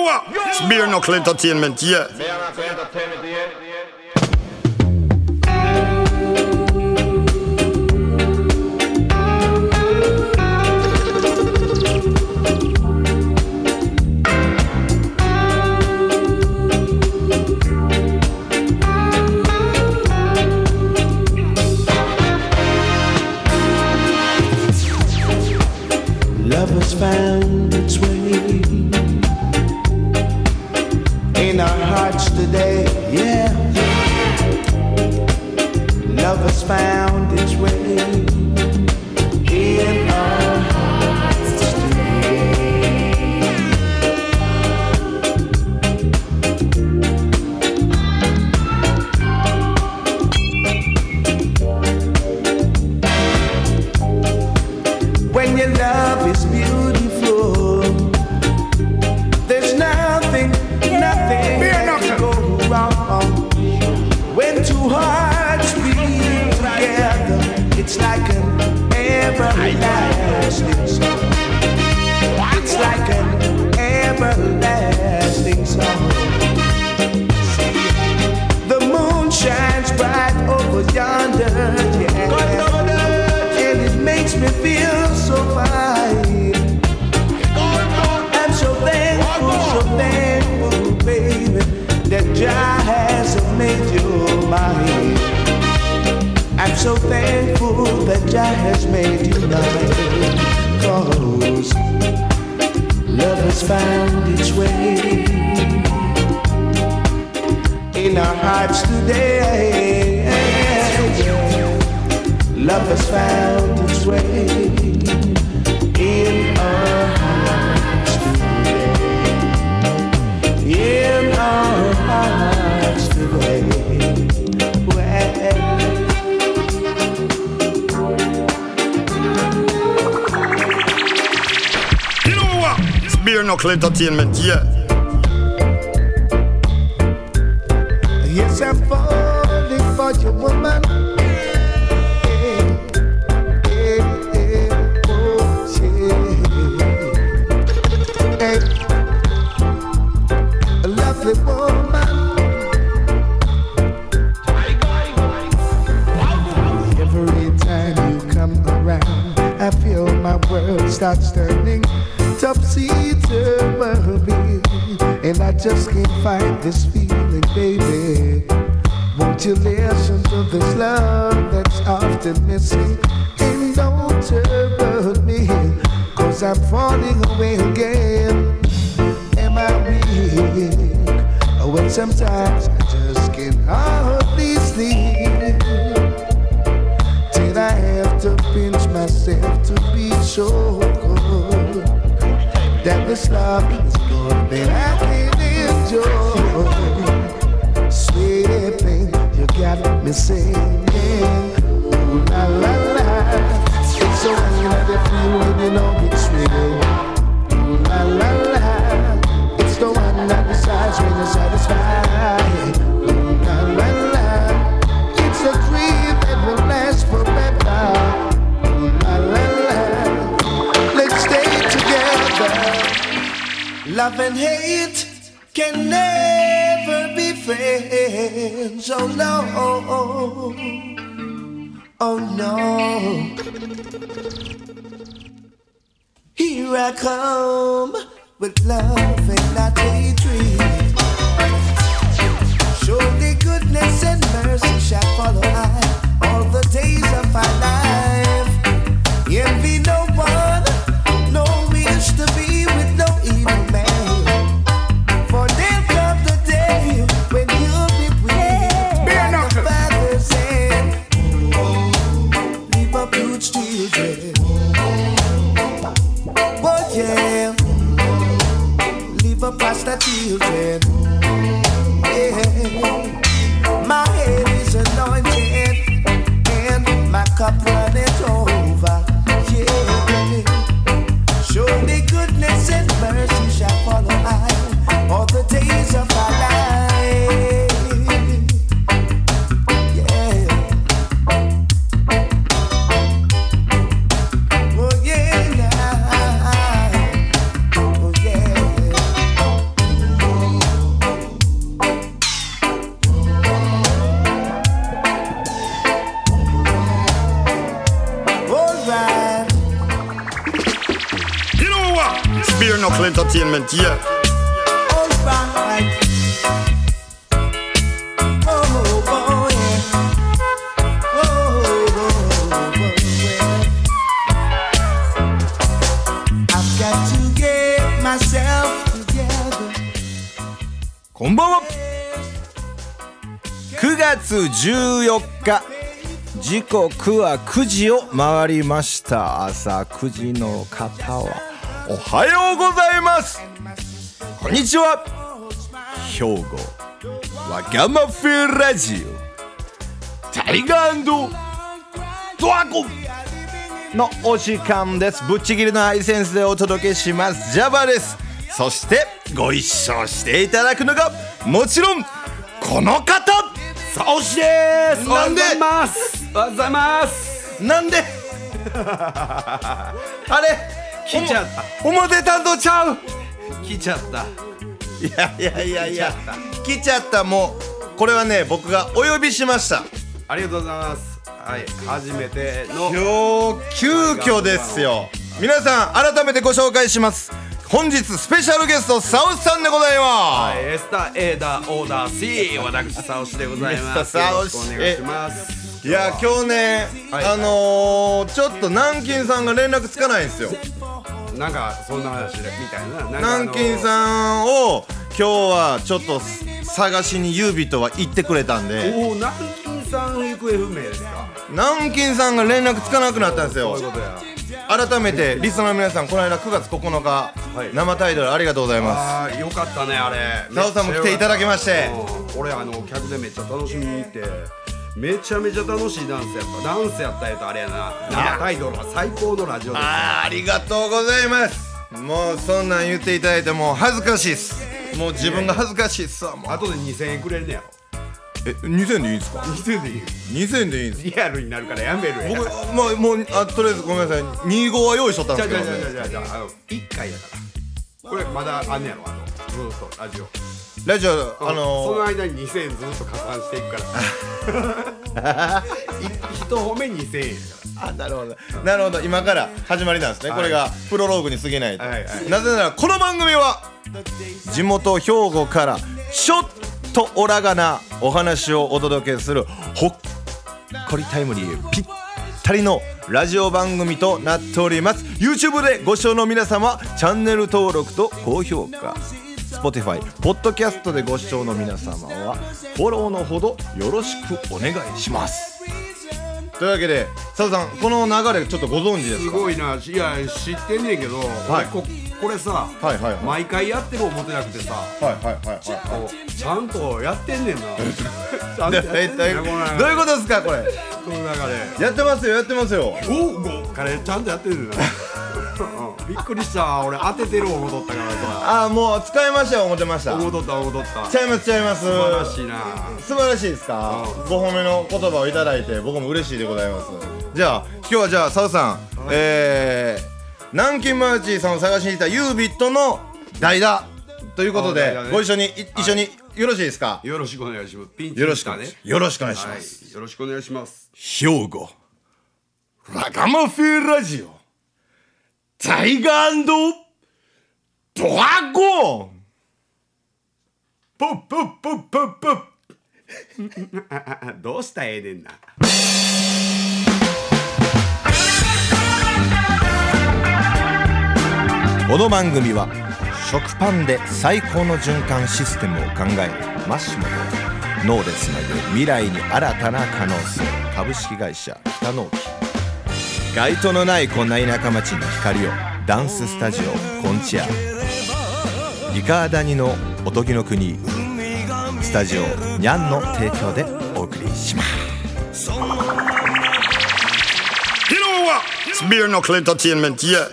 Noah! no Knuckle Entertainment, yeah. Found Jah has made you mine. Cause love has found its way in our hearts today. Love has found its way noch klettert mit dir. Just can't fight this feeling, baby. Won't you listen to this love that's often missing? And don't hurt me, cause I'm falling away again. Am I weak? Oh, well, sometimes I just can't hardly sleep. Till I have to pinch myself to be sure that this love is good I Sweet thing, you got me singing. Ooh la la la. It's that when you know it's real. Ooh la la la. It's the one that decides when you're satisfied. Ooh la la la. It's a dream that will last forever. Love and hate can never be friends. Oh no. Oh no. Here I come with love and not hatred. Surely goodness and mercy shall follow I entertainment, こんばんは9月14日時刻は9時を回りました朝9時の方はおはようございます。こんにちは。兵庫わがまフェラジオ。タイガードラゴン。のお時間です。ぶっちぎりのハイセンスでお届けします。ジャバです。そしてご一緒していただくのがもちろんこの方。さおしです。なんで？おはようございます。おはようございます。なんで？あれ？来ちゃった。お表担当ちゃう。来ちゃった。いやいやいやいや。来ちゃった。もうこれはね僕がお呼びしました。ありがとうございます。はい初めての。今日急遽ですよ。皆さん改めてご紹介します。本日スペシャルゲストサオスさんでございます、はいエスタ A ダオーダー C 私サオシでございます。よろしくお願いします。いや今日ね、はい。あのー、ちょっと南京さんが連絡つかないんですよなんかそんな話みたいな。南京さんを今日はちょっと探しにユービとは行ってくれたんで。おお南京さん行方不明ですか？南京さんが連絡つかなくなったんですよ。改めてリスナーの皆さんこの間9月9日、はい。生タイトルありがとうございまあーよかったねあれ。すザオさんも来ていただきまして。うん。俺あの客でめっちゃ楽しみに行ってめちゃめちゃ楽しいダンスやったダンスやったやとあれやな。生タイトルは最高のラジオですあーありがとうございます。もうそんなん言っていただいてもう恥ずかしいっす。もう自分が恥ずかしいっすわもう後で2000円くれるねやろ。え2000でいいんですか？2000円でいい2000でいいんですリアルになるからやめるや。僕まあもうあとりあえずごめんなさい。25は用意しとったんですけど、じゃじゃじゃじゃあの1回やからこれまだあんねやろ？あのずっとラジオ。ラジオあそののー、間に2000円ずっと加算していくから。一褒め2000円やかあなるほど。なるほど。今から始まりなんですね、はい。これがプロローグに過ぎないと、はいはいなぜならこの番組は地元兵庫からちょっとオラがなお話をお届けするほっこりタイムリーぴったりのラジオ番組となっております。YouTube でご視聴の皆様チャンネル登録と高評価。Spotify、ポッドキャストでご視聴の皆様はフォローのほどよろしくお願いします。というわけで佐藤さんこの流れちょっとご存知でらすすかごいな。いや知ってんねんけど、はい。俺ここれさ、はいはいはい。毎回やってる思ってなくてさはいはいはい。ちゃんとやってんねんな。ちゃんとやってんねんなどういうことですかこれ？この流れやってますよやってますよ。おお彼ちゃんとやってるな。う んびっくりした俺当ててる思うとったからさ。ああもう使いましたよ思ってました。思うとった思うとった。ちゃいますちゃいます。素晴らしいな。素晴らしいですか？うん。ご褒めの言葉をいただいて僕も嬉しいでございます。じゃあ今日はじゃあ佐藤さん、えー、南京マーチーさんを探しに来たユービットの代打ということでご一緒にい一緒によろしいですか？よろしくお願いします。ピンチよろしくよろしくお願いしはます。い。よろしくお願いします。兵庫。ラガマフェラジオ。タイガードラゴン。ポッポッポッポッポ どうしたらええねんなこの番組は食パンで最高の循環システムを考えるマッシュモと脳でつなぐ未来に新たな可能性。株式会社北納期街灯のないこんな田舎町に光をダンススタジオコンチア。リカーダニのおとぎの国。スタジオニャンの提供でお送りします。You know what? It's beer knuckle entertainment, yeah.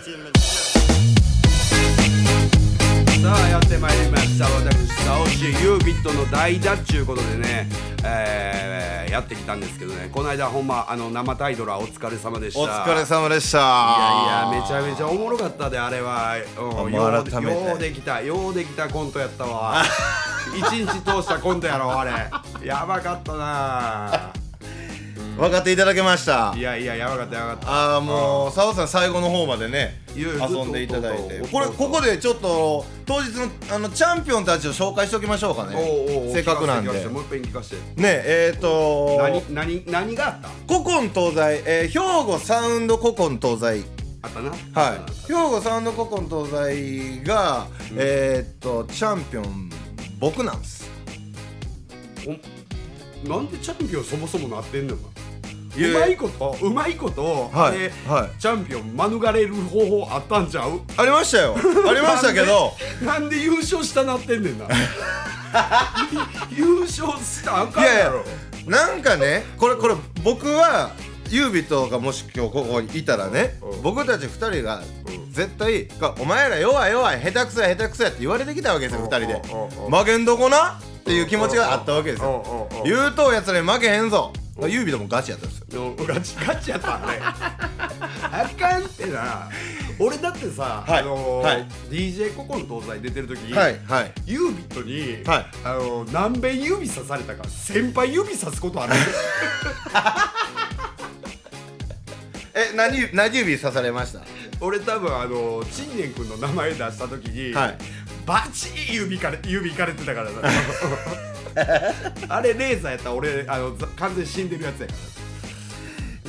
さあやってまいりました。私サオシユービットの代打っちゅうことでね、えーやってきたんですけどね。この間ほんまあの生タイトルはお疲れ様でした。お疲れ様でした。いやいやめちゃめちゃおもろかったであれは、うん、ようようできたようできたコントやったわ。一日通したコントやろあれ。やばかったな。分かっていただけました。いやいややばかったやばかった。ああもう澤さん最後の方までね遊んでいただいて。これここでちょっと当日のあのチャンピオンたちを紹介しておきましょうかね。せっかくなんで。もう一遍聞かせて。ねえー、と何何何があった？古今東西、えー兵庫サウンド古今東西。あったな。はい。兵庫サウンド古今東西が、えー、っとチャンピオン僕なんです。おなんでチャンピオンそもそもなってんのかう。まいことうまいこと、はいではい。チャンピオン免れる方法あったんちゃう？ありましたよ。ありましたけど。なんで優勝したなってんねんな。優勝したらあかんやろ。なんかねこれこれ僕はユービットがもし今日ここにいたらねうん。僕たち2人がうん。絶対「お前ら弱い弱い下手くそや下手くそや」って言われてきたわけですようん2人で。うんうん「負けんどこな」っていう気持ちがあったわけですよ。うんうんうん。言うとやつらに負けへんぞユービットもガチやったんですよ。のガチガチやったね。あかんってな。俺だってさ、はいあのーはい。DJ ココン東西出てる時、はいはい。ユービットに、はい。あのー何遍指さされたか先輩指さすことある え何何指刺されました？俺多分あのー陳年君の名前出した時に、はい。バチー指かれ指いかれてたからな あれレーザーやったら俺あのざ完全に死んでるやつやから。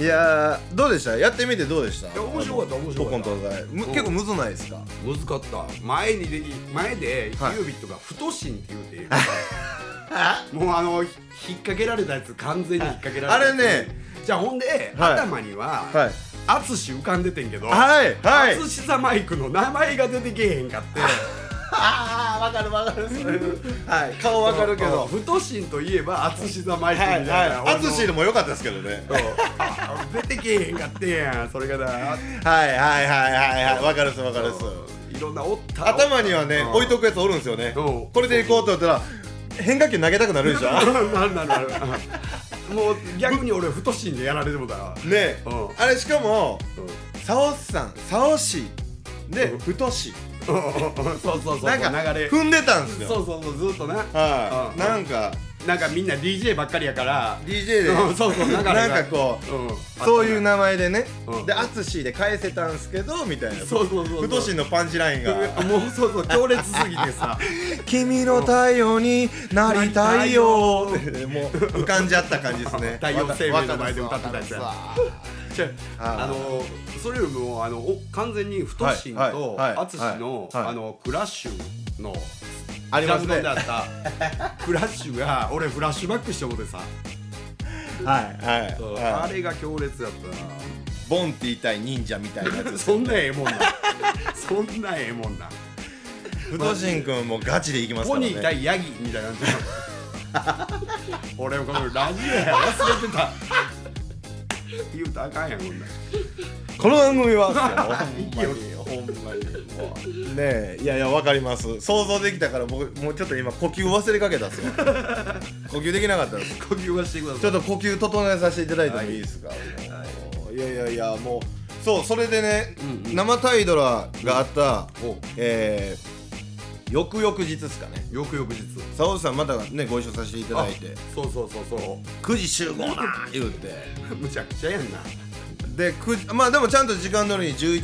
いやーどうでした？やってみてどうでした？や面白かった面白かった。結構むずないですか？難かった。前にで前ではい。ユービットが太しんって言うて。もうあのひ引っ掛けられたやつ完全に引っ掛けられた。やつあれね。じゃあほんで、はい。頭にははい。淳浮かんでてんけどはいはい。淳ザマイクの名前が出てけえへんかって ああわかるわかるはい顔わかるけど。太しんといえば淳ザマイクみはいはい淳でも良かったですけどね。出てけえへんかってやんそれがな。はいはいはいはいはい。わかるっすわかるっす。いろんなおった。頭にはねうん置いとくやつおるんですよね。う。んこれでいこうと思ったら変化球投げたくなるでしょ？なるなるなる。もう逆に俺太しんでやられてもだわね。うん。あれしかもうん。サオスさんサオシでうん。太しそうそうそう。なんか流れ。踏んでたんですよ。そうそうそうずっとなはい。うん。なんかなんかみんな DJ ばっかりやから。DJ で。うんそうそう流れが。なんかこううん。そういう名前でね。うん。で淳で返せたんすけどみたいな。そうそうそうそう。太しのパンチラインが。もうそうそう強烈すぎてさ。君の太陽になりたいよって もう浮かんじゃった感じですね。太陽生命の前で歌ってたやつや。わかじゃあのそれよりもあのお完全に太しんと淳のはい。あのクラッシュのありますね。ジャズバンドやった。フラッシュが俺フラッシュバックしてもってさ。はいはいあれが強烈やったな。ボンティ対忍者みたいなやつ そんなええもんな。そんなええもんな。太しんくんもガチでいきますからね。ポニー対ヤギみたいな 俺このラジオや忘れてた 言うたらあかんやんこんなん。この番組は。いいよほんまに。もうねえいやいやわかります。想像できたから僕もうちょっと今呼吸忘れかけたっすよ 呼吸できなかったです。呼吸はしてください。ちょっと呼吸整えさせていただいてもいいですか、もういやいやいやもうそうそれでね、うんうん。生タイドラがあった、おえー、翌々日ですかね。翌日。沙織さんまたねご一緒させていただいて。そうそうそうそ9時集合な言うて。う むちゃくちゃやんな。で9時まあでもちゃんと時間通りに11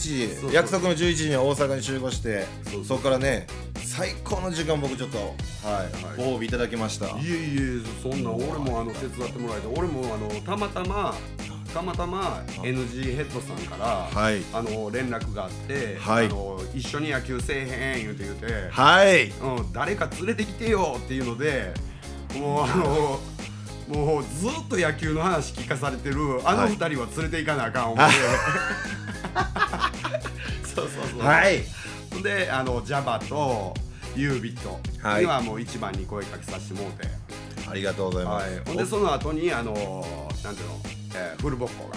時約束の11時には大阪に集合してそこからね最高の時間僕ちょっとはい、はい。ご褒美いただきました。いえいえそんな俺もあの手伝ってもらえて俺もあのたまたまたまたま NG ヘッドさんから、はい。あの連絡があって、はい。あの一緒に野球せえへん言うて言うて、はい。うん、誰か連れてきてよっていうのでもうあのもうずっと野球の話聞かされてるあのはい。二人は連れていかなあかん思って、そうそうそう、はい。であの Java とユービットはい。にはもう一番に声かけさせてもうて、ありがとうございまはい。す、ほんでその後にあのなんていうの、えーフルボッコが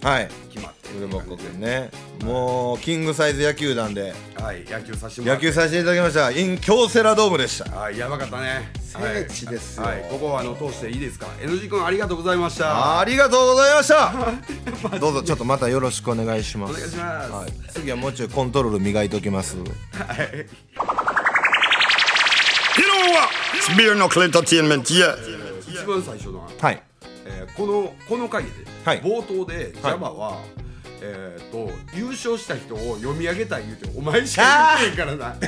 はい。決まってウルボッコ君ね。もうキングサイズ野球団で。はい野球させて野球させていただきました。in 京セラドームでした。はいやばかったね。聖地ですよ。はい、はい。ここはあの通していいですか？NG 君ありがとうございました。ありがとうございました。どうぞちょっとまたよろしくお願いします。お願いします。はい、次はもうちょいコントロール磨いておきます。はい。You know what? It's beer knuckle entertainment, yeah. 一番最初の、はい。えーこのこの回で、はい。冒頭で Java は、えー、と優勝した人を読み上げたい言うてお前しか言ってへんからな。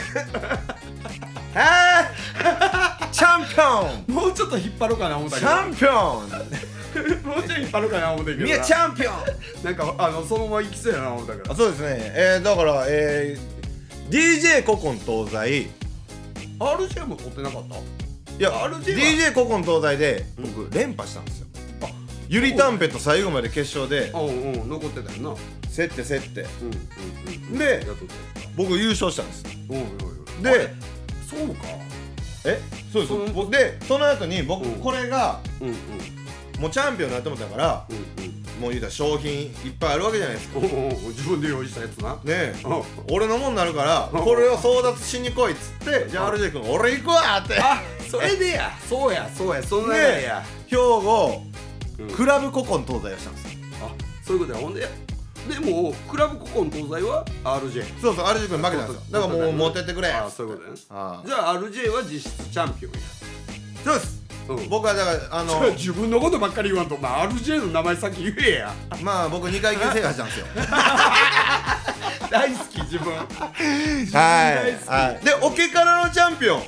チャンピオン。もうちょっと引っ張ろうかな思ったけチャンピオン。ど もうちょい引っ張ろうかな思ったけどミヤチャンピオン。なんかあのそのまま行きそうやな思ったから。あそうですね。えー、だからえー、DJ ココン東西。RJ も取ってなかった？いや RJ は？DJ ココン東西で僕連覇したんですよゆりたんぺと最後まで決勝でうんうん残ってたよな。競って競って。うんうんうん。でやっとった僕優勝したんです。おいおいおいであれそうか。え？そうです。その僕でその後に僕うん。これがうんうん。もうチャンピオンになって思ったからうんもう言うたら商品いっぱいあるわけじゃないですか。うんおうおう自分で用意したやつな。ねえ。うん。俺のもんになるからうん。これを争奪しに来いっつってじゃあ RJ 君俺行くわって。あそれでや。そうやそうやそんなやでや。兵庫うん。クラブココン東西をしたんですよ。あそういうことや。ほんででもクラブココン東西は RJ そうそう RJ 君負けたんですよ。だからもう持ってってくれ。あそういうことやね。あじゃあ RJ は実質チャンピオンや。そうです。うん。僕はだからあの 自分のことばっかり言わんとお前 RJ の名前先言えや。まあ僕2回戦制覇したんですよ。大好き自分。はい。はい。でオケからのチャンピオン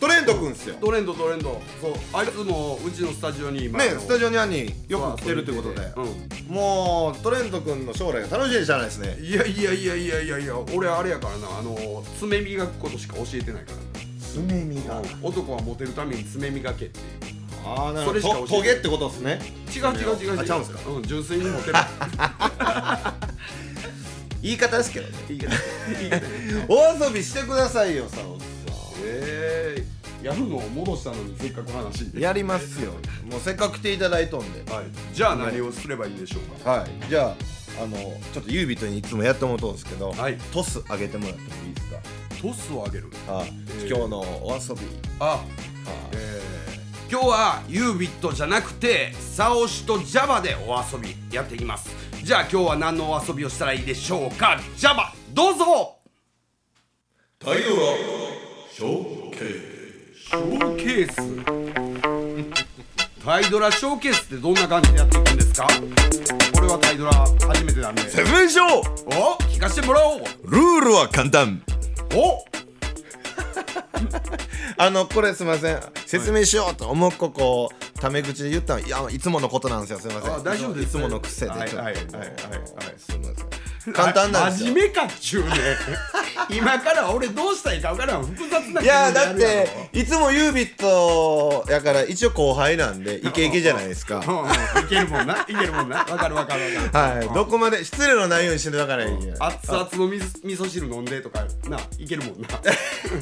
トレント君っすよ。トレンドトレンド。そう。あいつもうちのスタジオに今ねスタジオにあんによく来てるということで。うん。もうトレント君の将来が楽しみじゃないですね。いやいやいやいやいやいや俺あれやからな。あの爪磨くことしか教えてないから。爪磨。な男はモテるために爪磨けっていう。ああなるほど。トゲってことですね。違う違う違う違う。あちゃうんすか？うん純粋にモテる。言い方ですけどね。いいけどいいけどお遊びしてくださいよサオえー、やるのを戻したのにせっかく話。やりますよ。もうせっかく来ていただいとんで。はい、じゃあ何をすればいいでしょうか？はい。じゃああのちょっとユービットにいつもやってもらうんですけど、はい。トス上げてもらってもいいですトスを上げる？かはい、えー。今日のお遊び。あえー、今日はユービットじゃなくてサオシとジャバでお遊びやっていきます。じゃあ今日は何のお遊びをしたらいいでしょうか？ジャバどうぞ。太陽はショーケショーケース。タイドラショーケースってどんな感じでやっていくんですか？これはタイドラ初めてなんで。説明しよお聞かせてもらおう。うルールは簡単。お。あのこれすみません。説明しようと思うここタメ口で言ったの。いやいつものことなんですよ。すみません。あ大丈夫です。いつもの癖でちょっと、はいはいはいはいはい。すみません。簡単なんですよ。真面目かっちゅうね 今から俺どうしたらいいか分からん。複雑な気いやだっていつもユービットやから一応後輩なんで イケイケじゃないですか。いけるもんな。いけるもんな。分かる分かる分かる。はい。どこまで失礼のないようにしてだからいい熱々の水味噌汁飲んでとかないけるもんな。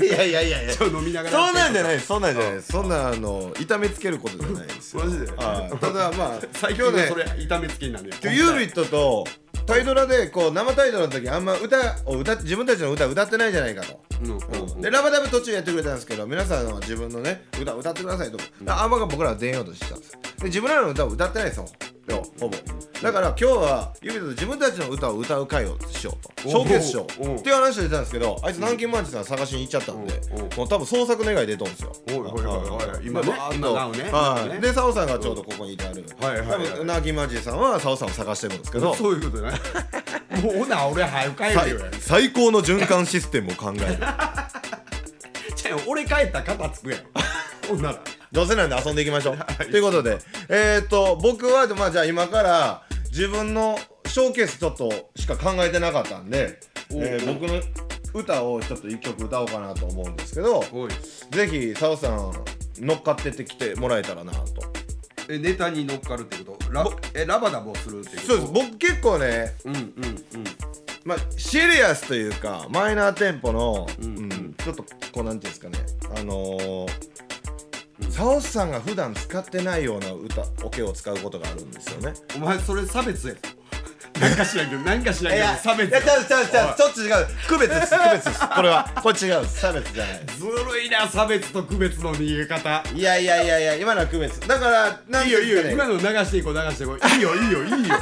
いやいやいやいや。飲みながら。そんなんじゃないそんなんじゃないそんなあの痛めつけることじゃないですよ。マジで？はい。ただまあ最近今日ねのそれ痛めつけになるやんユービットとタイドラでこう生タイドラの時あんま歌を歌っ自分たちの歌歌ってないじゃないかと。うん。でラバダブ途中やってくれたんですけど皆さんは自分のね歌歌ってくださいと、あんまが僕らは出ようとしてたんですで自分らの歌を歌ってないですよよほぼ。だから今日はユービットと自分たちの歌を歌う会をしようと。ショーケースっていう話をしてたんですけどあいつ南京マンチさん探しに行っちゃったんでもう多分創作願い出とんですよ。おいおいおいおい今ねバーッとなおね。はい、ね。でさんがちょうどここにいてある、多分南京マンチさんはサオさんを探してるんですけど。そういうことね。もうほな俺早く帰最るよ。最高の循環システムを考える。じゃあ俺帰ったら肩つくやん。ほんならどうせなんで遊んでいきましょう。ということでえっ、ー、と僕はまあじゃあ今から自分のショーケースちょっとしか考えてなかったんで、えー僕の歌をちょっと一曲歌おうかなと思うんですけどぜひサオさん乗っかってってきてもらえたらなと。えネタに乗っかるってこと？ラえラバダボするっていうこと？そうです。僕結構ねうんうんうん。まあ、シリアスというかマイナーテンポの、うん。うんちょっとこうなんていうんですかね。あのー、サオスさんが普段使ってないような歌オケを使うことがあるんですよね。お前それ差別やぞ。なんか知らんけどなんか知らんけど差別いやちょっと違う区別です区別ですこれはこれ違う差別じゃないずるいな差別と区別の逃げ方いやいやいやいや今のは区別だからなんいいよいいよ今の流していこう流していこういいよいいよいいよ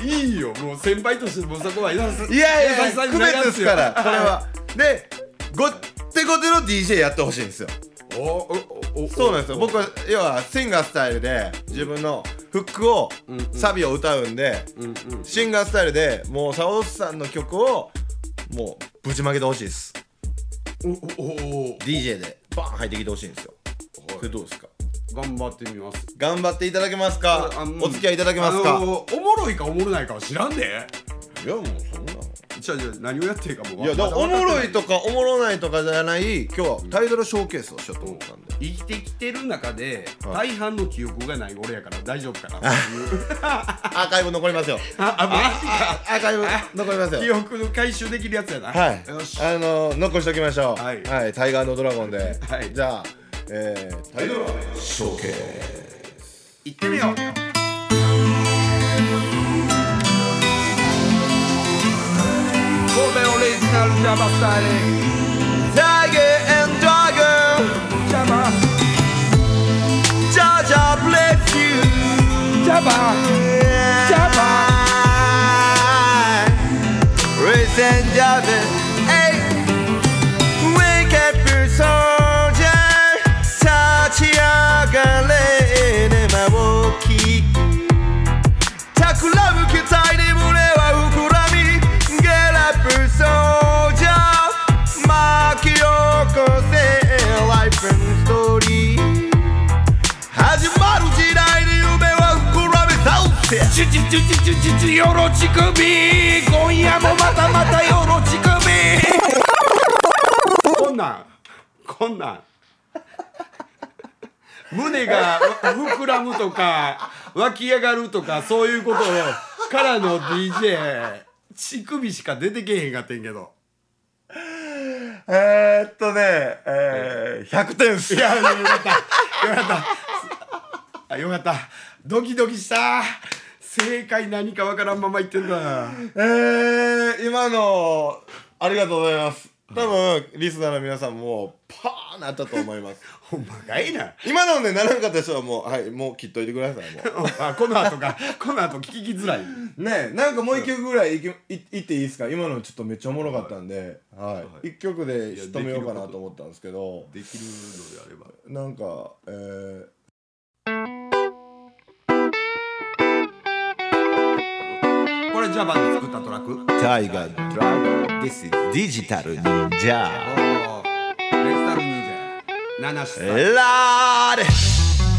いいよもう先輩としてもうそこはいやいや優しさに区別ですからこれははでごってごての DJ やってほしいんですよそうなんですよ。僕は要はシンガースタイルで自分のフックを、サビを歌うんで、シンガースタイルでもうサオスさんの曲をもうぶちまけてほしいです。おおお DJ でバーン入ってきてほしいんですよ。これどうですか？頑張ってみます。頑張っていただけますか？お付き合いいただけますか、おもろいかおもろないかは知らんで。いやもうそんなじゃあじゃあ何をやってるかもうい。やだからおもろいととかおもろないとかじゃない今日はタイトルショーケースをしようと思ったんで。生きてきてる中ではい。大半の記憶がない俺やから大丈夫かな。っていうアーカイブ残りますよ。あアーカイブ残ります記よ憶回収できるやつやな。はい。よし。あの残しときましょう。はい。タイガーのドラゴンで。はい。じゃあえータイトルショーケース。行ってみよう神戸オリジナルジャバスタイルタイガー and ドせ。チュチュチュチュチュチュチュよろちくび今夜もまたまたよろちくびこんなんこんなん。胸が膨らむとか湧き上がるとかそういうことからの DJ 乳首しか出てけへんかってんけど。えー、っとね、えー、100点っす。いやよかった。よかった。あよかった。ドキドキした正解何かわからんまま言ってんだ。えー、今の、ありがとうございます。多分、リスナーの皆さんも、パーンなったと思います。ほんまかいな。今のね、ならんかった人はもう、はい、もう切っといてください、もあこの後がこの後聞きづらい。う。ねなんかもう一曲ぐらいいきいいっていいですか？今のちょっとめっちゃおもろかったんで、はい。一曲で仕留めようかなと思ったんですけど、できるのであれば。なんか、えこジャパンで作ったトラック？ー、タイガー、ドラゴン、This is Digital Ninja。おーレスタルニンジャナナシさんラーデ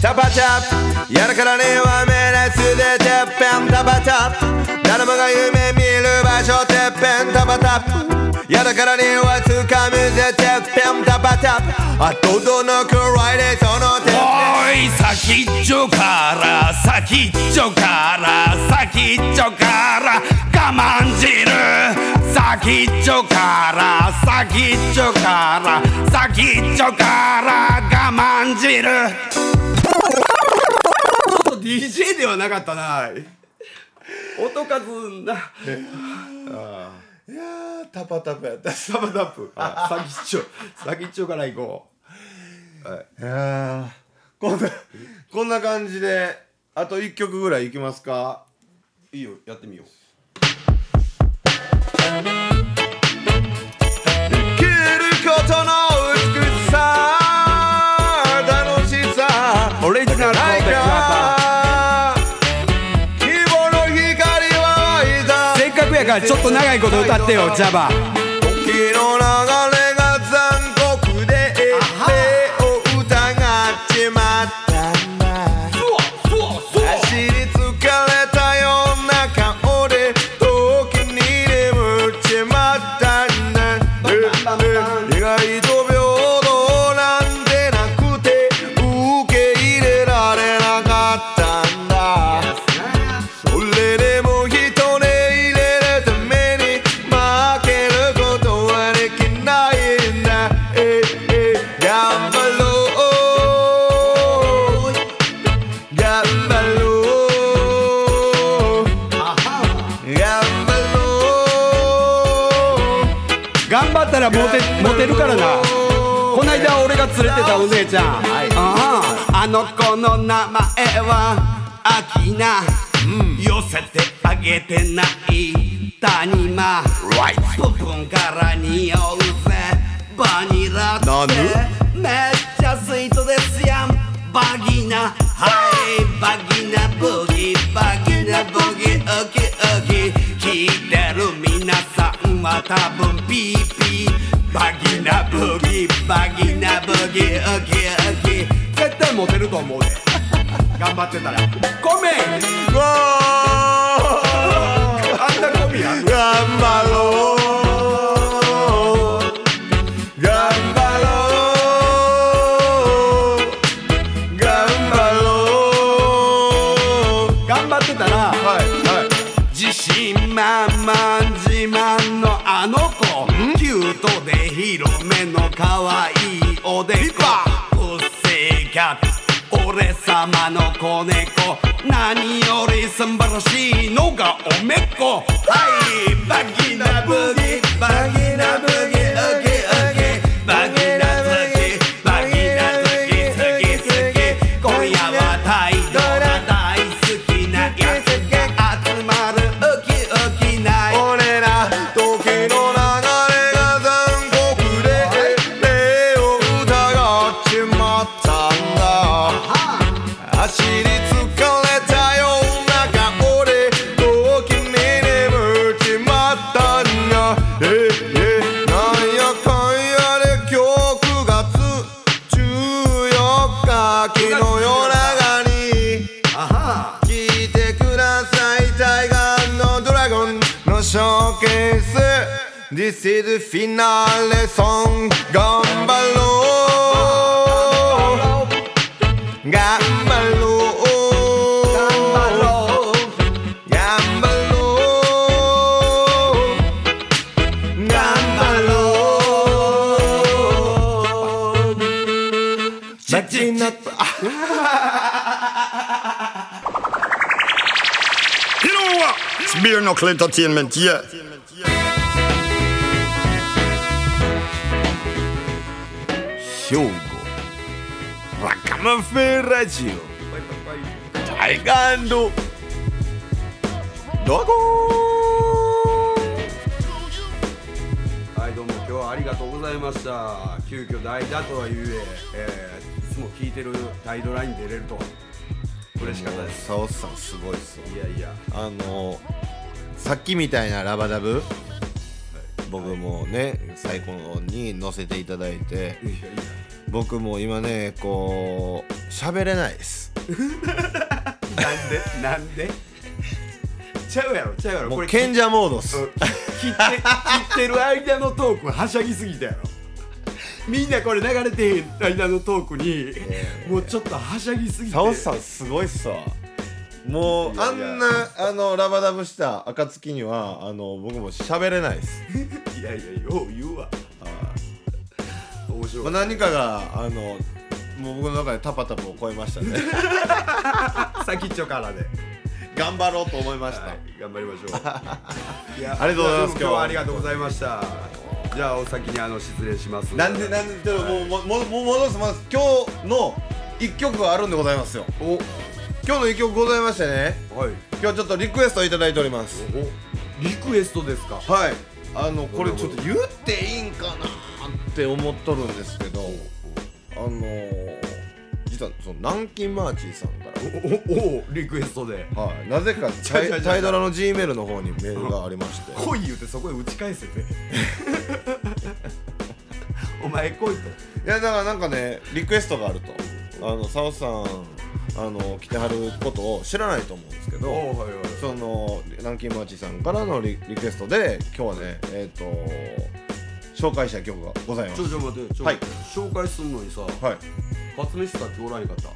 タパタップ。やるからには目熱でてっぺんタパタップ。誰もが夢見る場所てっぺんタパタップ。やるからには掴むぜてっぺんタパタップあとどのくらいでそのてっぺんおい先っちょから先っちょから先っちょから我慢汁先っちょから先っちょから先っちょから我慢汁ちょっと DJ ではなかったな音数ないいやータパタパやったいサバタップあ先っちょ先っちょから行こうやーこんなこんな感じであと1曲ぐらいいきますか？いいよやってみよう。生きることの美しさ楽しさオリジナルコンテンツか希望の光は湧いたせっかくやからちょっと長いこと歌ってよジャバゃ、はい、あの子の名前はアキナ、寄せてあげてない谷間、ま」「ポコンから匂うぜ。バニラって。めっちゃスイートですやん。バギナ。はい。バギナブギバギナブギウキウキ。聞いてる皆さんは多分ピーピー。バギナブギバギナブギウキウキ絶対モテると思うで。頑張ってたら。ごめん。わあんなコミや頑張ろう。可愛いおでこ。うっせキャット俺様の子猫。何より素晴らしいのがおめっこ。はいバギナブギ。っちなったあ You know what? It's beer knuckle entertainment, yeah. ラフェラジオ。はいどうも。今日はありがとうございました。急遽代打とはゆええーいつも聞いてるタイドラインに出れると。は嬉しかったです。サオさんすごいっすよいやいや。あのさっきみたいなラバダブ。僕もね最高に乗せていただいて。いやいや僕も今ねこう喋れないです。なんで？なんで？ちゃうやろちゃうやろ。もう賢者モードっす。うん切って切ってる間のトークはしゃぎすぎたやろ。みんなこれ流れてへん間のトークにもうちょっとはしゃぎすぎて。サオさんすごいっすわ。もういやいや。あんなあのラバダブした暁にはあの僕も喋れないです。いやいやよう言うわ面白い、まあ、何かがあのもう僕の中でタパタパを超えましたね。先っちょからで。頑張ろうと思いました、はい、頑張りましょう。いやありがとうございます。今日はありがとうございました。じゃあお先にあの失礼します。なんでなんでちょっともうもうも戻す戻す。今日の一曲があるんでございますよ。お。今日の一曲ございましてね。はい。今日ちょっとリクエストいただいております。おリクエストですか？はい。あのこれちょっと言っていいんかな？って思っとるんですけどあのー、実はその南京マーチーさんからおおおリクエストで。はい、なぜか タイタイドラの G メールの方にメールがありまして 来い言うてそこへ打ち返せて。お前来いと。いやだからなんかねリクエストがあるとあのサオさんあの来てはることを知らないと思うんですけどおはいはい。その南京マーチさんからのリリクエストで今日はねえっ、と紹介したい曲がございます。ちょちょ待ってちょ、はい。紹介すんのにさ、はい。勝飯さっきおらんかった？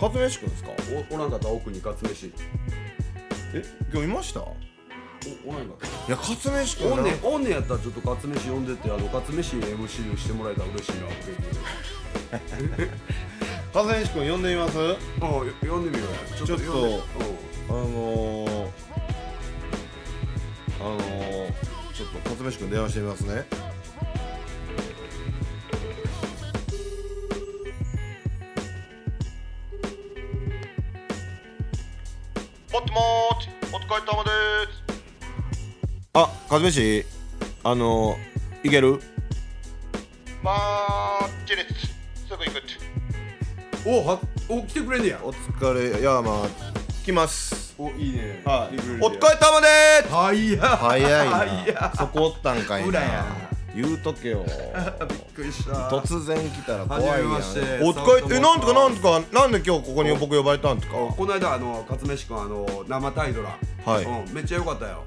勝飯くんですか？おおらんかった？奥に勝飯。え？今日いました？いおおらんかった？や勝飯くんおんなねんおんねんやったらちょっと勝飯呼んでってあの勝飯 MC してもらえたら嬉しいな。っていう。勝飯くん呼んでみます？ああよ読んでみようや。ちちょっとあのー、あのー、ちょっと勝飯くん電話してみますね。もっともーちお疲れ様です。あ勝飯あのー、いける？まあ、チレツ、すぐ行くって。うんおはお来てくれんねや。お疲れ。いやまあ来ますおいいね。はい。お疲れ様でーす。はい。や早いはい。やなそこおったんかいな。裏や言うとけよ。びっくりした。突然来たら怖いやん。はじめまして。お疲れえなんとかなんとかなんで今日ここに僕呼ばれたんとか？この間あの勝飯君あの生タイドラ。はい。うん、めっちゃ良かったよ。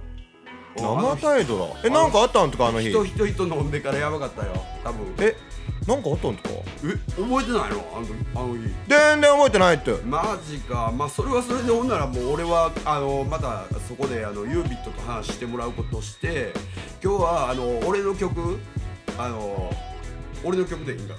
生タイドラ？えなんかあったんとかあの日？人人人飲んでからやばかったよ。多分。えなんかあったんとか？え覚えてないの？あの時あの日。全然覚えてないって。マジか。まあそれはそれでほんならもう俺はあのまたそこであのユービットと話してもらうことして今日はあの俺の曲あの俺の曲でいいんか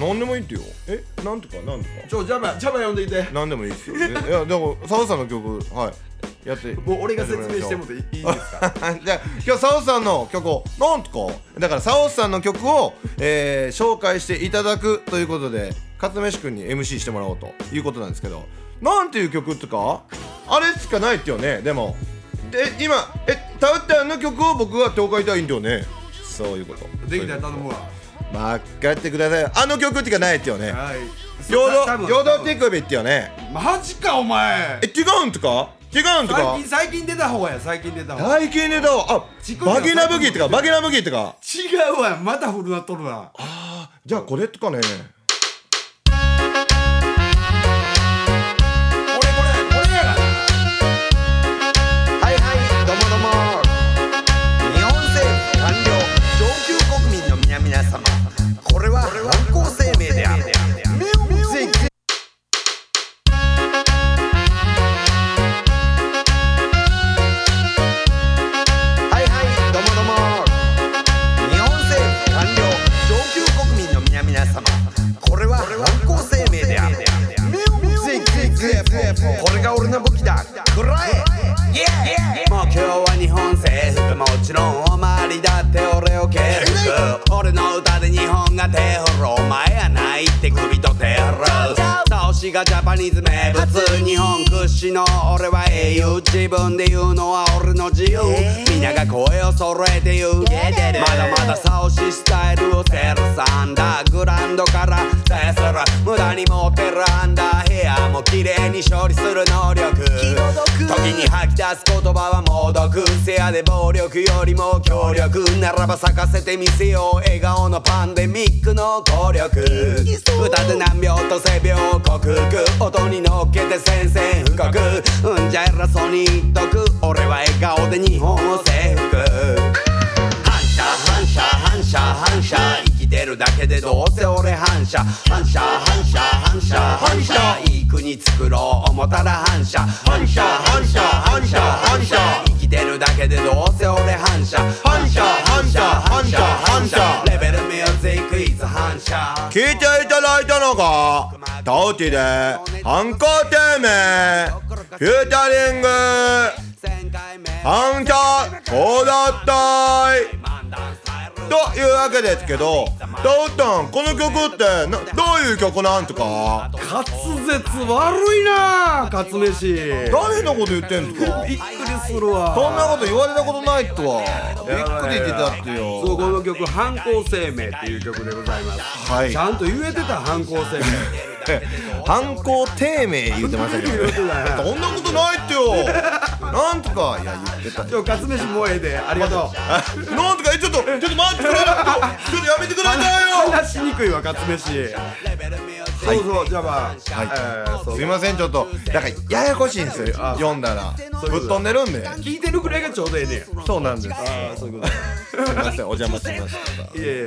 な？なんでもいいってよ。えなんとかなんとか。ちょジャバジャバ呼んでいて。なんでもいいですよえいやでも澤さんの曲はいやってもう俺が説明してもいいですか？じゃあ今日サオさんの曲をなんとかだからサオさんの曲を、えー紹介していただくということで勝飯君に MC してもらおうということなんですけどなんていう曲ってか？あれしかないってよねでも。で今えタウタンの曲を僕が紹介したいんだよね？そういうこと。できたら頼むわ。任ってください。あの曲ってかないってよね。はい。平等多分平等手首ってよね。マジかお前。え違うんとか？違うんとか。最近最近出た方や最近出た方。最近ネタをあちくりはバゲナブギーってかバゲナブギーってか。違うわまた古なっとるなじゃあこれとかねちろんおまわりだって俺を蹴る俺の歌で日本が手振るお前やないって首と手振る倒しがジャパニーズ名物日本屈指の俺は英雄自分で言うのは俺の自由。皆が声を揃えて言うまだまだ倒しスタイルをセルサンダーグラウンドから。制する無駄に持ってるアンダーヘア。も綺麗に処理する能力時に吐き出す言葉は猛毒せやで暴力。よりも強力ならば咲かせてみせよう笑顔のパンデミックの効力歌で難病と性病を克服音に乗っけて宣戦布告うんじゃ偉そうに言っとく俺は笑顔で日本を征服反射反射反射反射きてるだけでどうせ俺反射。反射反射反射。反射。いい国作ろう思ったら反射。反射反射反射反射。生きてるだけでどうせ俺反射。反射反射反射反射。レベルミュージックイズ反射。聞いていただいたのがタオティで反抗低迷フューチャリング。反射こうだったいというわけですけどタオタンこの曲ってなどういう曲なんとか？滑舌悪いな勝飯。誰のこと言ってんすか？びっくりするわ。そんなこと言われたことないってわびっくり言ってたってそうよこの曲「反抗声明」っていう曲でございます、はい。ちゃんと言えてた反抗声明 反抗低迷言ってましたけど そんなことないってよなんとか。いや言ってた。ちょ勝飯もうええで。ありがとう。なんとか。えちょっとちょっと待ってくれちょっとやめてくださいよ。話しにくいわ勝飯。そうそうじゃあまあ、はい。えーすいませんちょっと。だからややこしいんですよ。読んだら。ぶっ飛んでるんで。聞いてるくらいがちょうどええねん。そうなんです。ああそういうこと。すいませんお邪魔しました。いやいやいや。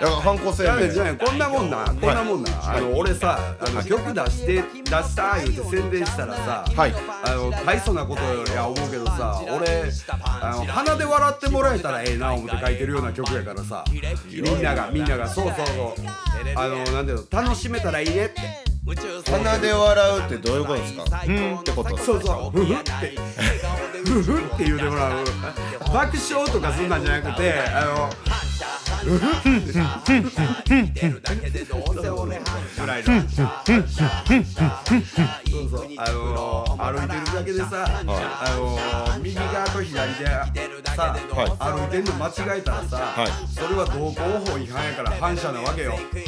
だから反抗声明じゃあねこんなもんな。こんなもんな、あの俺さあの曲出して出した言うて宣伝したらさ、はい。あの大層なことや思うけどさ俺あの鼻で笑ってもらえたらええな思って書いてるような曲やからさみんながみんながそうそうそう。あのなんていうの楽しめたらいいねって。鼻で笑うってどういうことですか？うんってことそうそう。ふふって。ふふって言うてもらう。爆笑とかそんなんじゃなくてあのぐらいのそうそうあの歩いてるだけでさ、あの右側と左でさ、歩いてん。の間違えたらさ、はいそれは道交法違反やから反射なわけよ生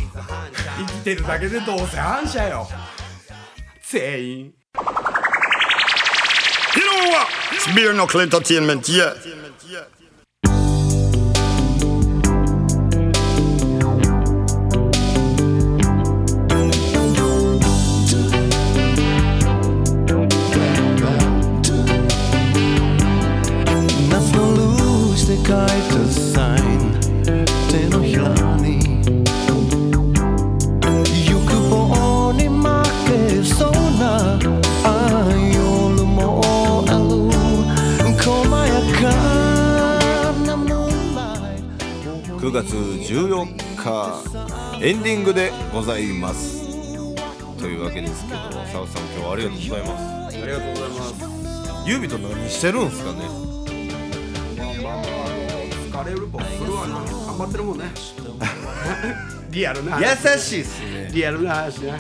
きてるだけでどうせ反射よ全員 You know what? It's Beer Knuckle Entertainment, yeah.「エンディングでございます。というわけですけどサウさん今日はありがとうございます。ありがとうございます。ユービと何してるんす。かねまあまあ疲れるもするわな。頑張ってるもんね。リアルな話。優しいっすね。リアルな話な。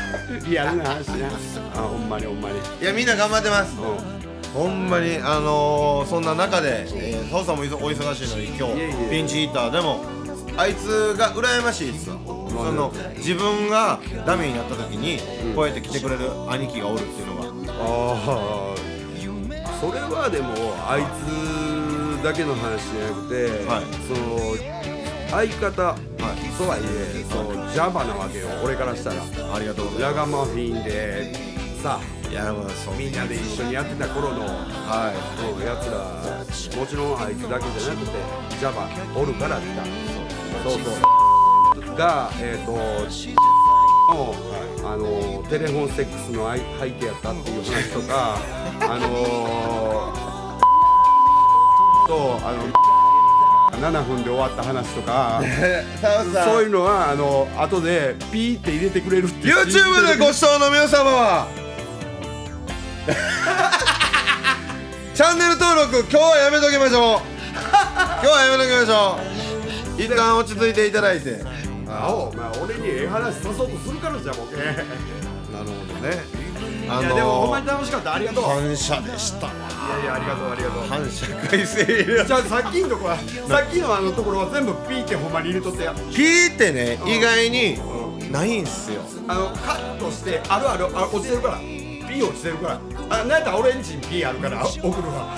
リアルな話な。あほんまにほんまに。いやみんな頑張ってます。うほんまにあのー、そんな中で、えー、サウさんもお忙しいのに今日ピンチヒッターでもあいつが羨ましいっすわその自分がダメになった時にこうやって来てくれる兄貴がおるっていうのが。んああそれはでもあいつだけの話じゃなくて、はい。その相方とはいえそのジャバなわけよ俺からしたら。ありがとうございラガマフィンでさますいやまあそう。みんなで一緒にやってた頃のはうんやつらもちろんあいつだけじゃなくてジャバおるから来たそうそう。がえっ、とのあのテレフォンセックスの背背景やったっていう話とかあのとあの7分で終わった話とか そういうのはあの後でピーって入れてくれるって YouTube でご視聴の皆様は チャンネル登録今日はやめときましょう。今日はやめときましょう一旦落ち着いていただいて。あお前俺にええ話さそうとするからじゃボケ。なるほどね。あいやでもほんまに楽しかったありがとう。感謝でした。わいやいやありがとうありがとう。感謝会セールじゃあさっきのとこはさっきのあのところは全部ピーってほんまに入れとってや。ピーってね意外にないんすよ。あのカットしてあるあるあ落ちてるから。ピー落ちてるから。あなんやったら俺んちにピーあるから送るわ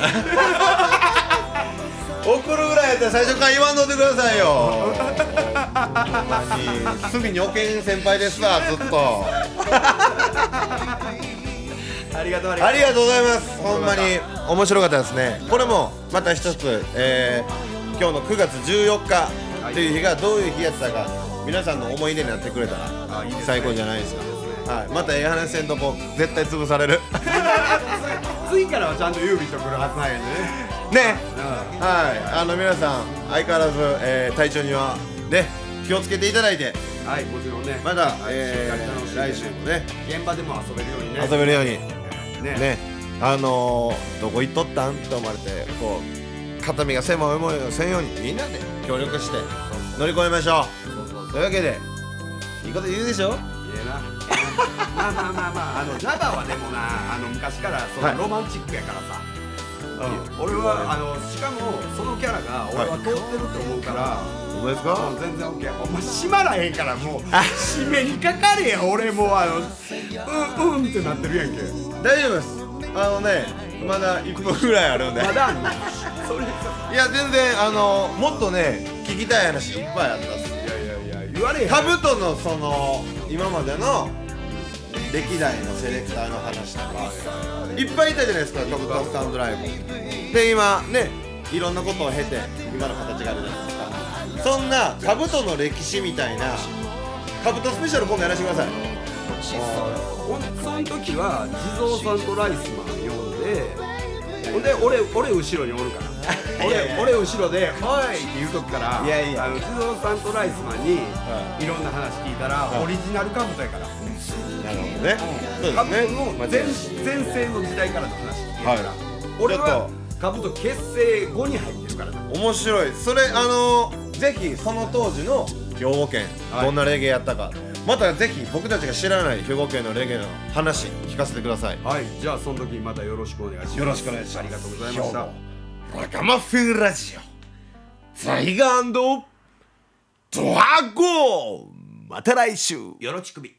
送るぐらいやったら最初から言わんとってくださいよ。ほんまに隅におけん先輩ですわずっと。ありがとうありがとう。ございます。ほんまに面白かったですね。これもまた一つ、えー今日の9月14日という日がどういう日やったか皆さんの思い出になってくれたら最高じゃないですか。はい、またええ話せんとこ絶対潰される。次からはちゃんとユービット来るはずなんやでね。ねはい。あの皆さん相変わらず、えー体調にはね気をつけていただいて。はいもちろんね。また、はいえー、来週もね。現場でも遊べるようにね。遊べるように。ね。ね。あのー、どこ行っとったん？って思われてこう肩身が狭い思いをせんように。みんなで協力して乗り越えましょう。というわけでいいこと言うでしょ？いえな。まあまあまあまああのジャバはでもなあの昔からそはい。のロマンチックやからさ、俺はあのしかもそのキャラが俺は通ってるって思うから、ほんまですもかう全然 OK お前閉まらへんからもう締めにかかれや俺もうあのうんうんってなってるやんけ。大丈夫です。あのねまだ1分ぐらいあるんで。まだあんの？それさいや全然あのもっとね聞きたい話いっぱいあったっす。いやいやいや言われへん。カブトのその今までの歴代のセレクターの話とかいっぱいいたじゃないですかカブトスタンドライブで今ねいろんなことを経て今の形があるじゃないですか。そんなカブトの歴史みたいなカブトスペシャル今度やらせてください。その時は地蔵さんとライスマン呼んでほんで俺俺後ろにおるから。俺俺後ろで「おい!」って言うとくからいやいや。あの地蔵さんとライスマンにはいろんな話聞いたら、はい。オリジナルカブトやから、なるほどね。そうですの前前世の時代からの話聞けるから、はい。俺はちょっカブト結成後に入ってるから。な面白い。それあのぜひその当時の兵庫県はい。どんなレゲエやったか、またぜひ僕たちが知らない兵庫県のレゲエの話聞かせてください。はい。じゃあその時またよろしくお願いします。よろしくお願いします。ありがとうございました。ラガマフィンラジオ。ザイガードラゴン。また来週。よろちくび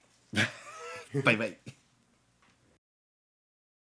バイバイ。